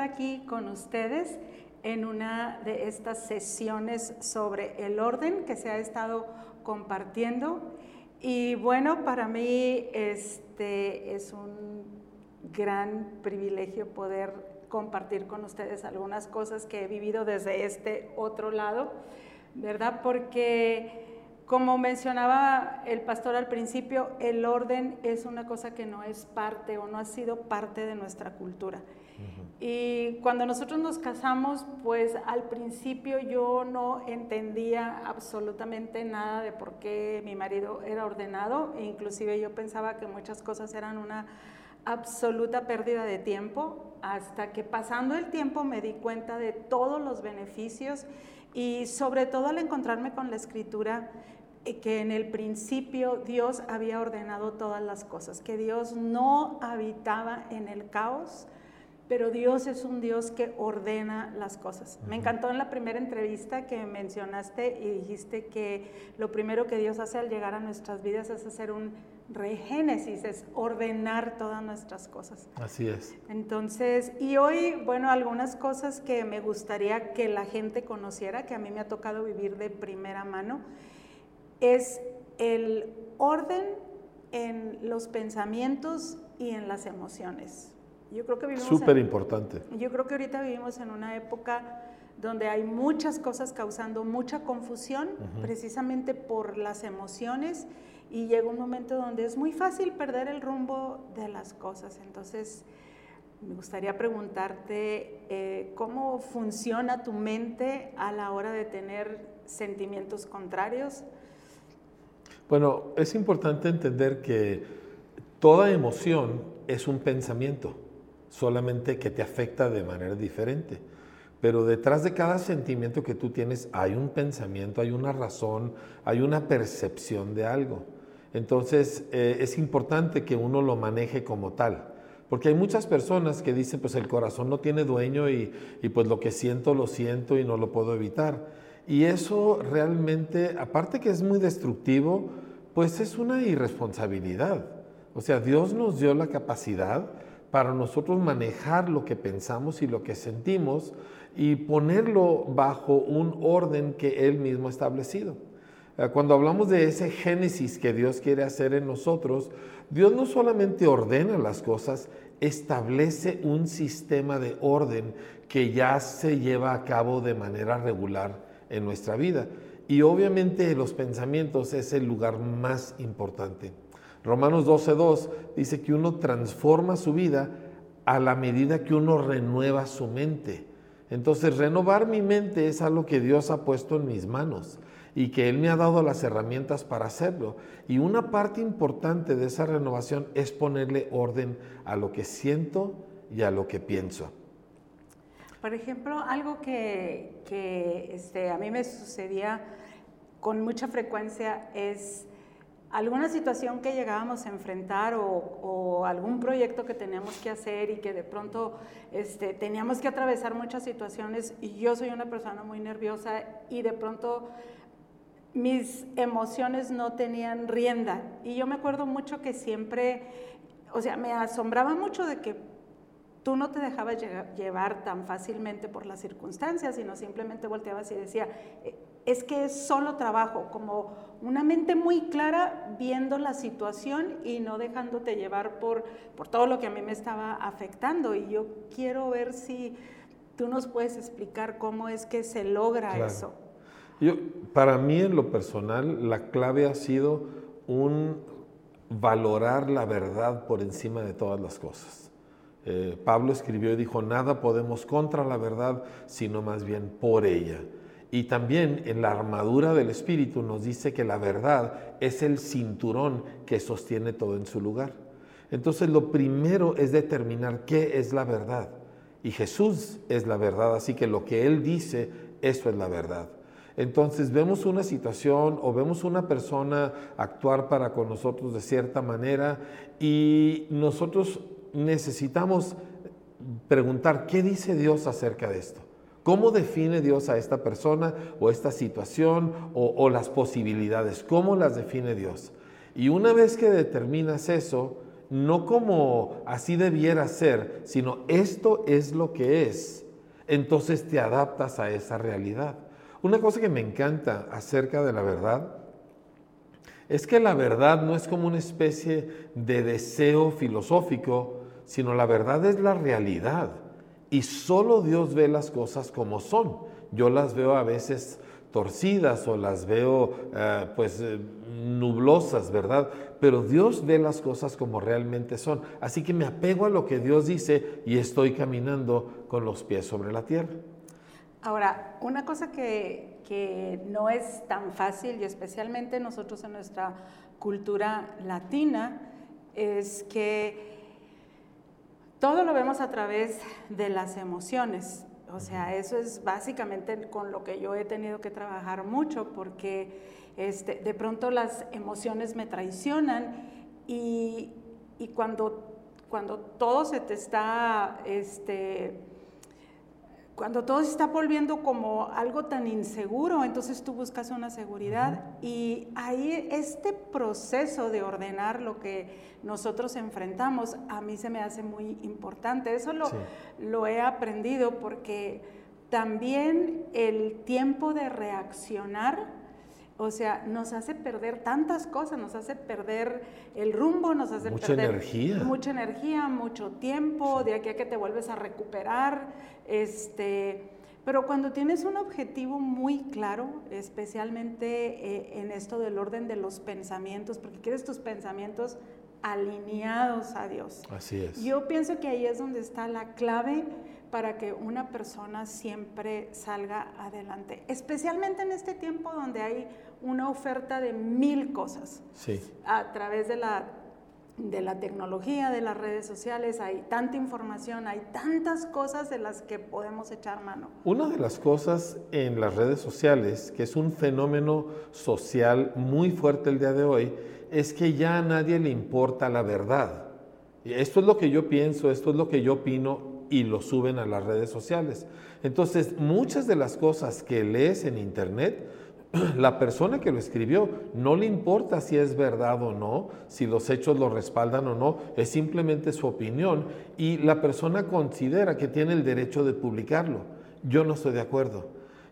aquí con ustedes en una de estas sesiones sobre el orden que se ha estado compartiendo. Y bueno, para mí este es un gran privilegio poder compartir con ustedes algunas cosas que he vivido desde este otro lado, ¿verdad? Porque como mencionaba el pastor al principio, el orden es una cosa que no es parte o no ha sido parte de nuestra cultura. Y cuando nosotros nos casamos, pues al principio yo no entendía absolutamente nada de por qué mi marido era ordenado, e inclusive yo pensaba que muchas cosas eran una absoluta pérdida de tiempo, hasta que pasando el tiempo me di cuenta de todos los beneficios y sobre todo al encontrarme con la escritura que en el principio Dios había ordenado todas las cosas, que Dios no habitaba en el caos, pero Dios es un Dios que ordena las cosas. Me encantó en la primera entrevista que mencionaste y dijiste que lo primero que Dios hace al llegar a nuestras vidas es hacer un regénesis, es ordenar todas nuestras cosas. Así es. Entonces, y hoy, bueno, algunas cosas que me gustaría que la gente conociera, que a mí me ha tocado vivir de primera mano es el orden en los pensamientos y en las emociones. Yo creo que vivimos súper importante. Yo creo que ahorita vivimos en una época donde hay muchas cosas causando mucha confusión, precisamente por las emociones, y llega un momento donde es muy fácil perder el rumbo de las cosas. Entonces, me gustaría preguntarte eh, cómo funciona tu mente a la hora de tener sentimientos contrarios bueno, es importante entender que toda emoción es un pensamiento, solamente que te afecta de manera diferente. Pero detrás de cada sentimiento que tú tienes hay un pensamiento, hay una razón, hay una percepción de algo. Entonces eh, es importante que uno lo maneje como tal. Porque hay muchas personas que dicen, pues el corazón no tiene dueño y, y pues lo que siento lo siento y no lo puedo evitar. Y eso realmente, aparte que es muy destructivo, pues es una irresponsabilidad. O sea, Dios nos dio la capacidad para nosotros manejar lo que pensamos y lo que sentimos y ponerlo bajo un orden que Él mismo ha establecido. Eh, cuando hablamos de ese génesis que Dios quiere hacer en nosotros, Dios no solamente ordena las cosas, establece un sistema de orden que ya se lleva a cabo de manera regular en nuestra vida. Y obviamente los pensamientos es el lugar más importante. Romanos 12.2 dice que uno transforma su vida a la medida que uno renueva su mente. Entonces, renovar mi mente es algo que Dios ha puesto en mis manos y que Él me ha dado las herramientas para hacerlo. Y una parte importante de esa renovación es ponerle orden a lo que siento y a lo que pienso. Por ejemplo, algo que, este, a mí me sucedía con mucha frecuencia es alguna situación que llegábamos a enfrentar o, algún proyecto que teníamos que hacer y que de pronto este, teníamos que atravesar muchas situaciones y yo soy una persona muy nerviosa y de pronto mis emociones no tenían rienda. Y yo me acuerdo mucho que siempre, o sea, me asombraba mucho de que tú no te dejabas llevar tan fácilmente por las circunstancias, sino simplemente volteabas y decía, eh, es que es solo trabajo, como una mente muy clara viendo la situación y no dejándote llevar por, por todo lo que a mí me estaba afectando. Y yo quiero ver si tú nos puedes explicar cómo es que se logra eso. Yo, para mí en lo personal, la clave ha sido un valorar la verdad por encima de todas las cosas. Eh, Pablo escribió y dijo, nada podemos contra la verdad, sino más bien por ella. Y también en la armadura del Espíritu nos dice que la verdad es el cinturón que sostiene todo en su lugar. Entonces lo primero es determinar qué es la verdad. Y Jesús es la verdad, así que lo que Él dice, eso es la verdad. Entonces vemos una situación o vemos una persona actuar para con nosotros de cierta manera y nosotros necesitamos preguntar qué dice Dios acerca de esto. ¿Cómo define Dios a esta persona o esta situación o, las posibilidades? ¿Cómo las define Dios? Y una vez que determinas eso, no como así debiera ser, sino esto es lo que es, entonces te adaptas a esa realidad. Una cosa que me encanta acerca de la verdad es que la verdad no es como una especie de deseo filosófico, sino la verdad es la realidad. Y solo Dios ve las cosas como son. Yo las veo a veces torcidas o las veo eh, pues eh, nublosas, ¿verdad? Pero Dios ve las cosas como realmente son. Así que me apego a lo que Dios dice y estoy caminando con los pies sobre la tierra. Ahora, una cosa que, no es tan fácil y especialmente nosotros en nuestra cultura latina es que todo lo vemos a través de las emociones. O sea, eso es básicamente con lo que yo he tenido que trabajar mucho porque este, de pronto las emociones me traicionan y, cuando, cuando todo se te está este, cuando todo se está volviendo como algo tan inseguro, entonces tú buscas una seguridad. Y ahí este proceso de ordenar lo que nosotros enfrentamos a mí se me hace muy importante. Eso lo, lo he aprendido porque también el tiempo de reaccionar o sea, nos hace perder tantas cosas, nos hace perder el rumbo, nos hace mucha perder energía. mucha energía, mucho tiempo, de aquí a que te vuelves a recuperar. Este, pero cuando tienes un objetivo muy claro, especialmente eh, en esto del orden de los pensamientos, porque quieres tus pensamientos alineados a Dios. Así es. Yo pienso que ahí es donde está la clave para que una persona siempre salga adelante, especialmente en este tiempo donde hay una oferta de mil cosas. Sí. A través de la, de la tecnología, de las redes sociales, hay tanta información, hay tantas cosas de las que podemos echar mano. Una de las cosas en las redes sociales, que es un fenómeno social muy fuerte el día de hoy, es que ya a nadie le importa la verdad. Esto es lo que yo pienso, esto es lo que yo opino y lo suben a las redes sociales. Entonces, muchas de las cosas que lees en Internet, la persona que lo escribió no le importa si es verdad o no, si los hechos lo respaldan o no, es simplemente su opinión y la persona considera que tiene el derecho de publicarlo. Yo no estoy de acuerdo.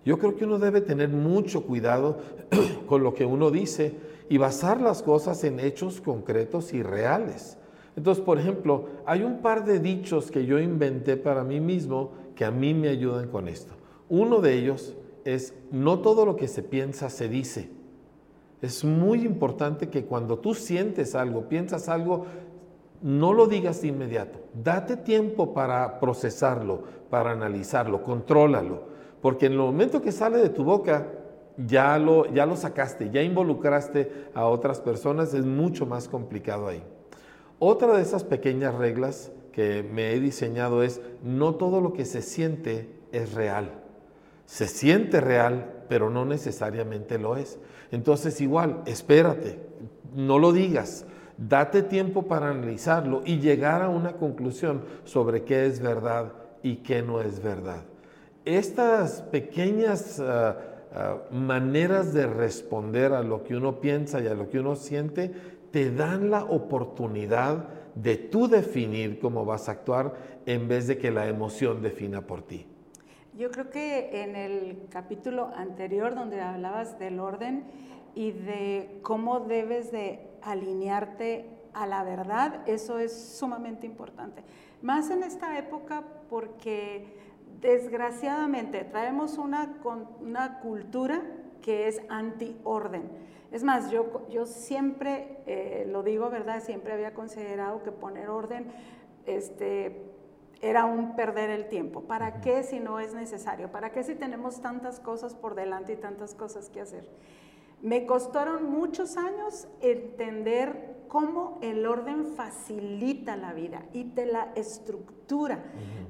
Yo creo que uno debe tener mucho cuidado con lo que uno dice y basar las cosas en hechos concretos y reales. Entonces, por ejemplo, hay un par de dichos que yo inventé para mí mismo que a mí me ayudan con esto. Uno de ellos es, no todo lo que se piensa se dice. Es muy importante que cuando tú sientes algo, piensas algo, no lo digas de inmediato. Date tiempo para procesarlo, para analizarlo, contrólalo. Porque en el momento que sale de tu boca, ya lo, ya lo sacaste, ya involucraste a otras personas, es mucho más complicado ahí. Otra de esas pequeñas reglas que me he diseñado es, no todo lo que se siente es real. Se siente real, pero no necesariamente lo es. Entonces igual, espérate, no lo digas, date tiempo para analizarlo y llegar a una conclusión sobre qué es verdad y qué no es verdad. Estas pequeñas ah, ah, maneras de responder a lo que uno piensa y a lo que uno siente te dan la oportunidad de tú definir cómo vas a actuar en vez de que la emoción defina por ti. Yo creo que en el capítulo anterior donde hablabas del orden y de cómo debes de alinearte a la verdad, eso es sumamente importante. Más en esta época porque desgraciadamente traemos una, una cultura que es anti-orden es más, yo, yo siempre, eh, lo digo verdad, siempre había considerado que poner orden este, era un perder el tiempo. ¿Para qué si no es necesario? ¿Para qué si tenemos tantas cosas por delante y tantas cosas que hacer? Me costaron muchos años entender cómo el orden facilita la vida y te la estructura,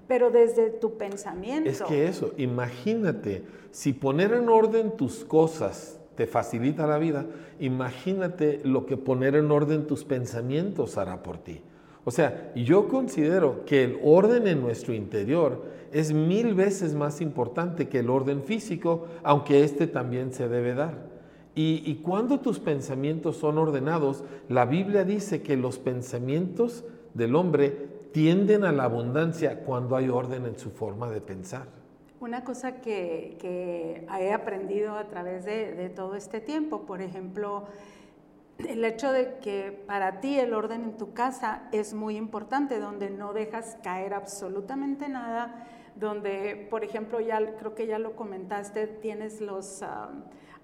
pero desde tu pensamiento. Es que eso, imagínate, si poner en orden tus cosas te facilita la vida, imagínate lo que poner en orden tus pensamientos hará por ti. O sea, yo considero que el orden en nuestro interior es mil veces más importante que el orden físico, aunque este también se debe dar. Y, cuando tus pensamientos son ordenados, la Biblia dice que los pensamientos del hombre tienden a la abundancia cuando hay orden en su forma de pensar. Una cosa que, he aprendido a través de, todo este tiempo, por ejemplo, el hecho de que para ti el orden en tu casa es muy importante, donde no dejas caer absolutamente nada, donde, por ejemplo, ya creo que ya lo comentaste, tienes los uh,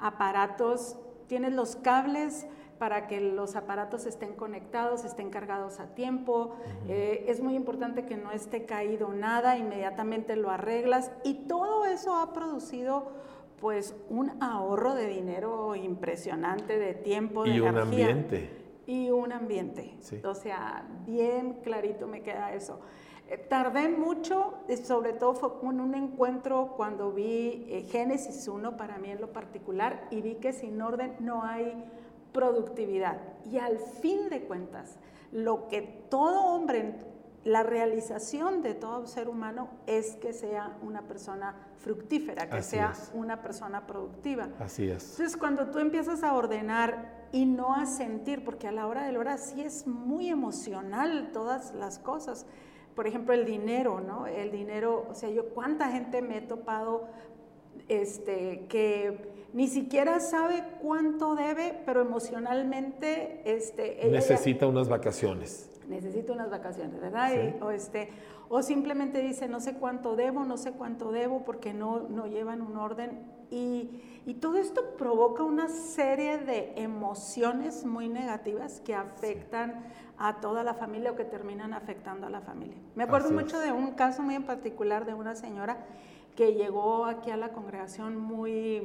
aparatos, tienes los cables para que los aparatos estén conectados, estén cargados a tiempo. eh, es muy importante que no esté caído nada, inmediatamente lo arreglas y todo eso ha producido pues un ahorro de dinero impresionante, de tiempo, de y energía. un ambiente. Y un ambiente. Sí. O sea, bien clarito me queda eso. Eh, tardé mucho, eh, sobre todo fue en un encuentro cuando vi eh, Génesis 1 para mí en lo particular y vi que sin orden no hay productividad. Y al fin de cuentas, lo que todo hombre, la realización de todo ser humano es que sea una persona fructífera, que Así sea es. una persona productiva. Así es. Entonces, cuando tú empiezas a ordenar y no a sentir, porque a la hora de la hora sí es muy emocional todas las cosas. Por ejemplo, el dinero, ¿no? El dinero, o sea, yo cuánta gente me he topado este, que ni siquiera sabe cuánto debe, pero emocionalmente este, ella ya- Necesita unas vacaciones. necesito unas vacaciones, ¿verdad? Sí. Y- o, este, o simplemente dice, no sé cuánto debo, no sé cuánto debo, porque no, no llevan un orden. Y, y todo esto provoca una serie de emociones muy negativas que afectan a toda la familia o que terminan afectando a la familia. Me acuerdo Así mucho es. de un caso muy en particular de una señora que llegó aquí a la congregación muy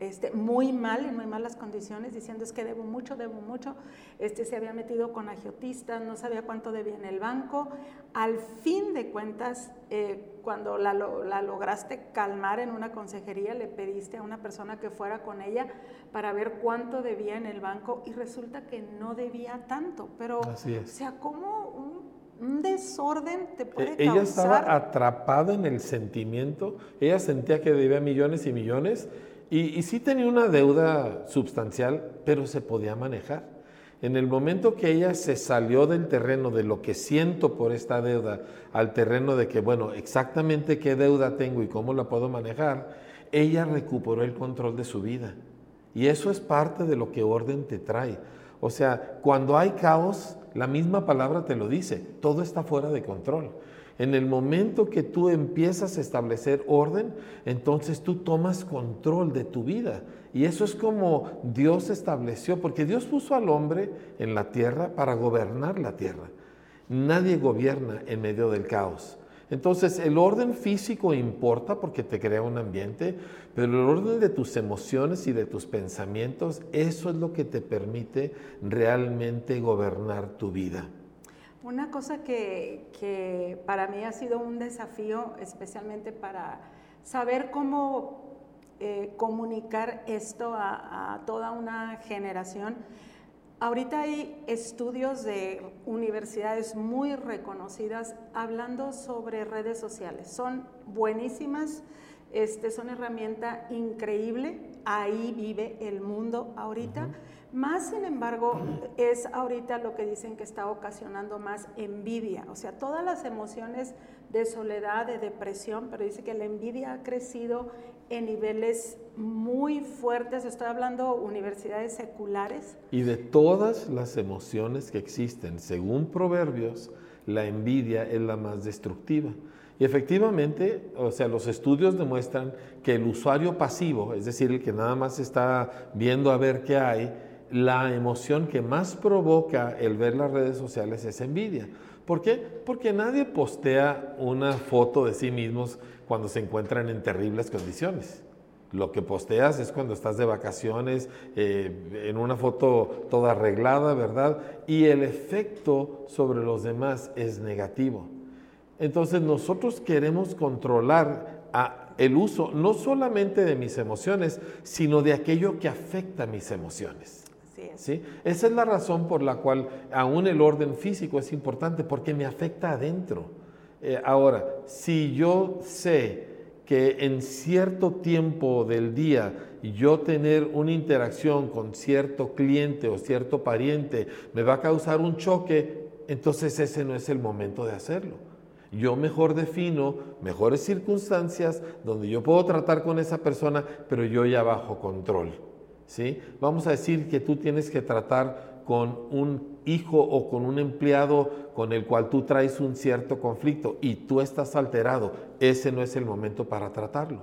este, muy mal, en muy malas condiciones, diciendo es que debo mucho, debo mucho. Este se había metido con agiotistas, no sabía cuánto debía en el banco. Al fin de cuentas, eh, cuando la, la lograste calmar en una consejería, le pediste a una persona que fuera con ella para ver cuánto debía en el banco y resulta que no debía tanto. Pero, Así es. o sea, ¿cómo un, un desorden te puede E- Ella causar? estaba atrapada en el sentimiento, ella sentía que debía millones y millones y, y sí tenía una deuda sustancial, pero se podía manejar. En el momento que ella se salió del terreno de lo que siento por esta deuda al terreno de que, bueno, exactamente qué deuda tengo y cómo la puedo manejar, ella recuperó el control de su vida. Y eso es parte de lo que orden te trae. O sea, cuando hay caos, la misma palabra te lo dice, todo está fuera de control. En el momento que tú empiezas a establecer orden, entonces tú tomas control de tu vida. Y eso es como Dios estableció, porque Dios puso al hombre en la tierra para gobernar la tierra. Nadie gobierna en medio del caos. Entonces el orden físico importa porque te crea un ambiente, pero el orden de tus emociones y de tus pensamientos, eso es lo que te permite realmente gobernar tu vida. Una cosa que, para mí ha sido un desafío, especialmente para saber cómo eh, comunicar esto a, a toda una generación. Ahorita hay estudios de universidades muy reconocidas hablando sobre redes sociales. Son buenísimas, este, son herramienta increíble. Ahí vive el mundo ahorita. Más sin embargo, es ahorita lo que dicen que está ocasionando más envidia, o sea, todas las emociones de soledad, de depresión, pero dice que la envidia ha crecido en niveles muy fuertes, estoy hablando universidades seculares, Y de todas las emociones que existen, según Proverbios, la envidia es la más destructiva. Y efectivamente, o sea, los estudios demuestran que el usuario pasivo, es decir, el que nada más está viendo a ver qué hay, la emoción que más provoca el ver las redes sociales es envidia. ¿Por qué? Porque nadie postea una foto de sí mismos cuando se encuentran en terribles condiciones. Lo que posteas es cuando estás de vacaciones, eh, en una foto toda arreglada, ¿verdad? Y el efecto sobre los demás es negativo. Entonces nosotros queremos controlar el uso no solamente de mis emociones, sino de aquello que afecta mis emociones. Es. Esa es la razón por la cual aún el orden físico es importante, porque me afecta adentro. Eh, ahora, si yo sé que en cierto tiempo del día yo tener una interacción con cierto cliente o cierto pariente me va a causar un choque, entonces ese no es el momento de hacerlo. Yo mejor defino mejores circunstancias donde yo puedo tratar con esa persona, pero yo ya bajo control. ¿Sí? Vamos a decir que tú tienes que tratar con un hijo o con un empleado con el cual tú traes un cierto conflicto y tú estás alterado, ese no es el momento para tratarlo.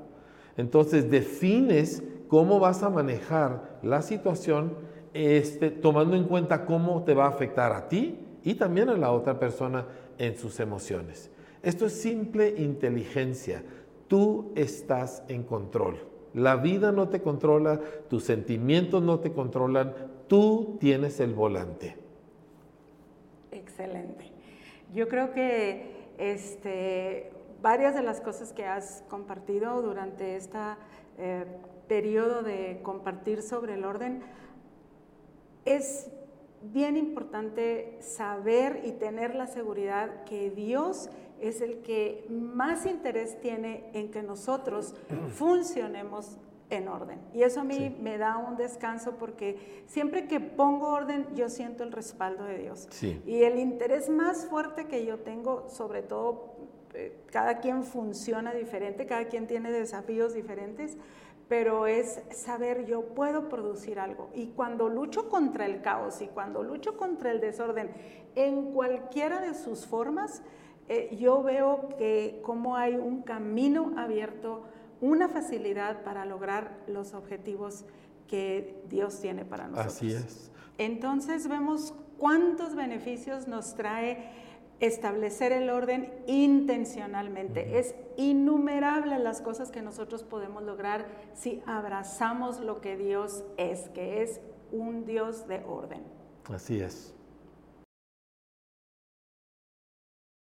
Entonces defines cómo vas a manejar la situación este, tomando en cuenta cómo te va a afectar a ti y también a la otra persona en sus emociones. Esto es simple inteligencia. Tú estás en control. La vida no te controla, tus sentimientos no te controlan, tú tienes el volante. Excelente. Yo creo que este, varias de las cosas que has compartido durante este periodo de compartir sobre el orden es bien importante saber y tener la seguridad que Dios es el que más interés tiene en que nosotros funcionemos en orden. Y eso a mí me da un descanso porque siempre que pongo orden yo siento el respaldo de Dios. Y el interés más fuerte que yo tengo, sobre todo, eh, cada quien funciona diferente, cada quien tiene desafíos diferentes, pero es saber yo puedo producir algo. Y cuando lucho contra el caos y cuando lucho contra el desorden en cualquiera de sus formas, eh, yo veo que como hay un camino abierto, una facilidad para lograr los objetivos que Dios tiene para nosotros. Así es. Entonces vemos cuántos beneficios nos trae establecer el orden intencionalmente. Es innumerable las cosas que nosotros podemos lograr si abrazamos lo que Dios es, que es un Dios de orden. Así es.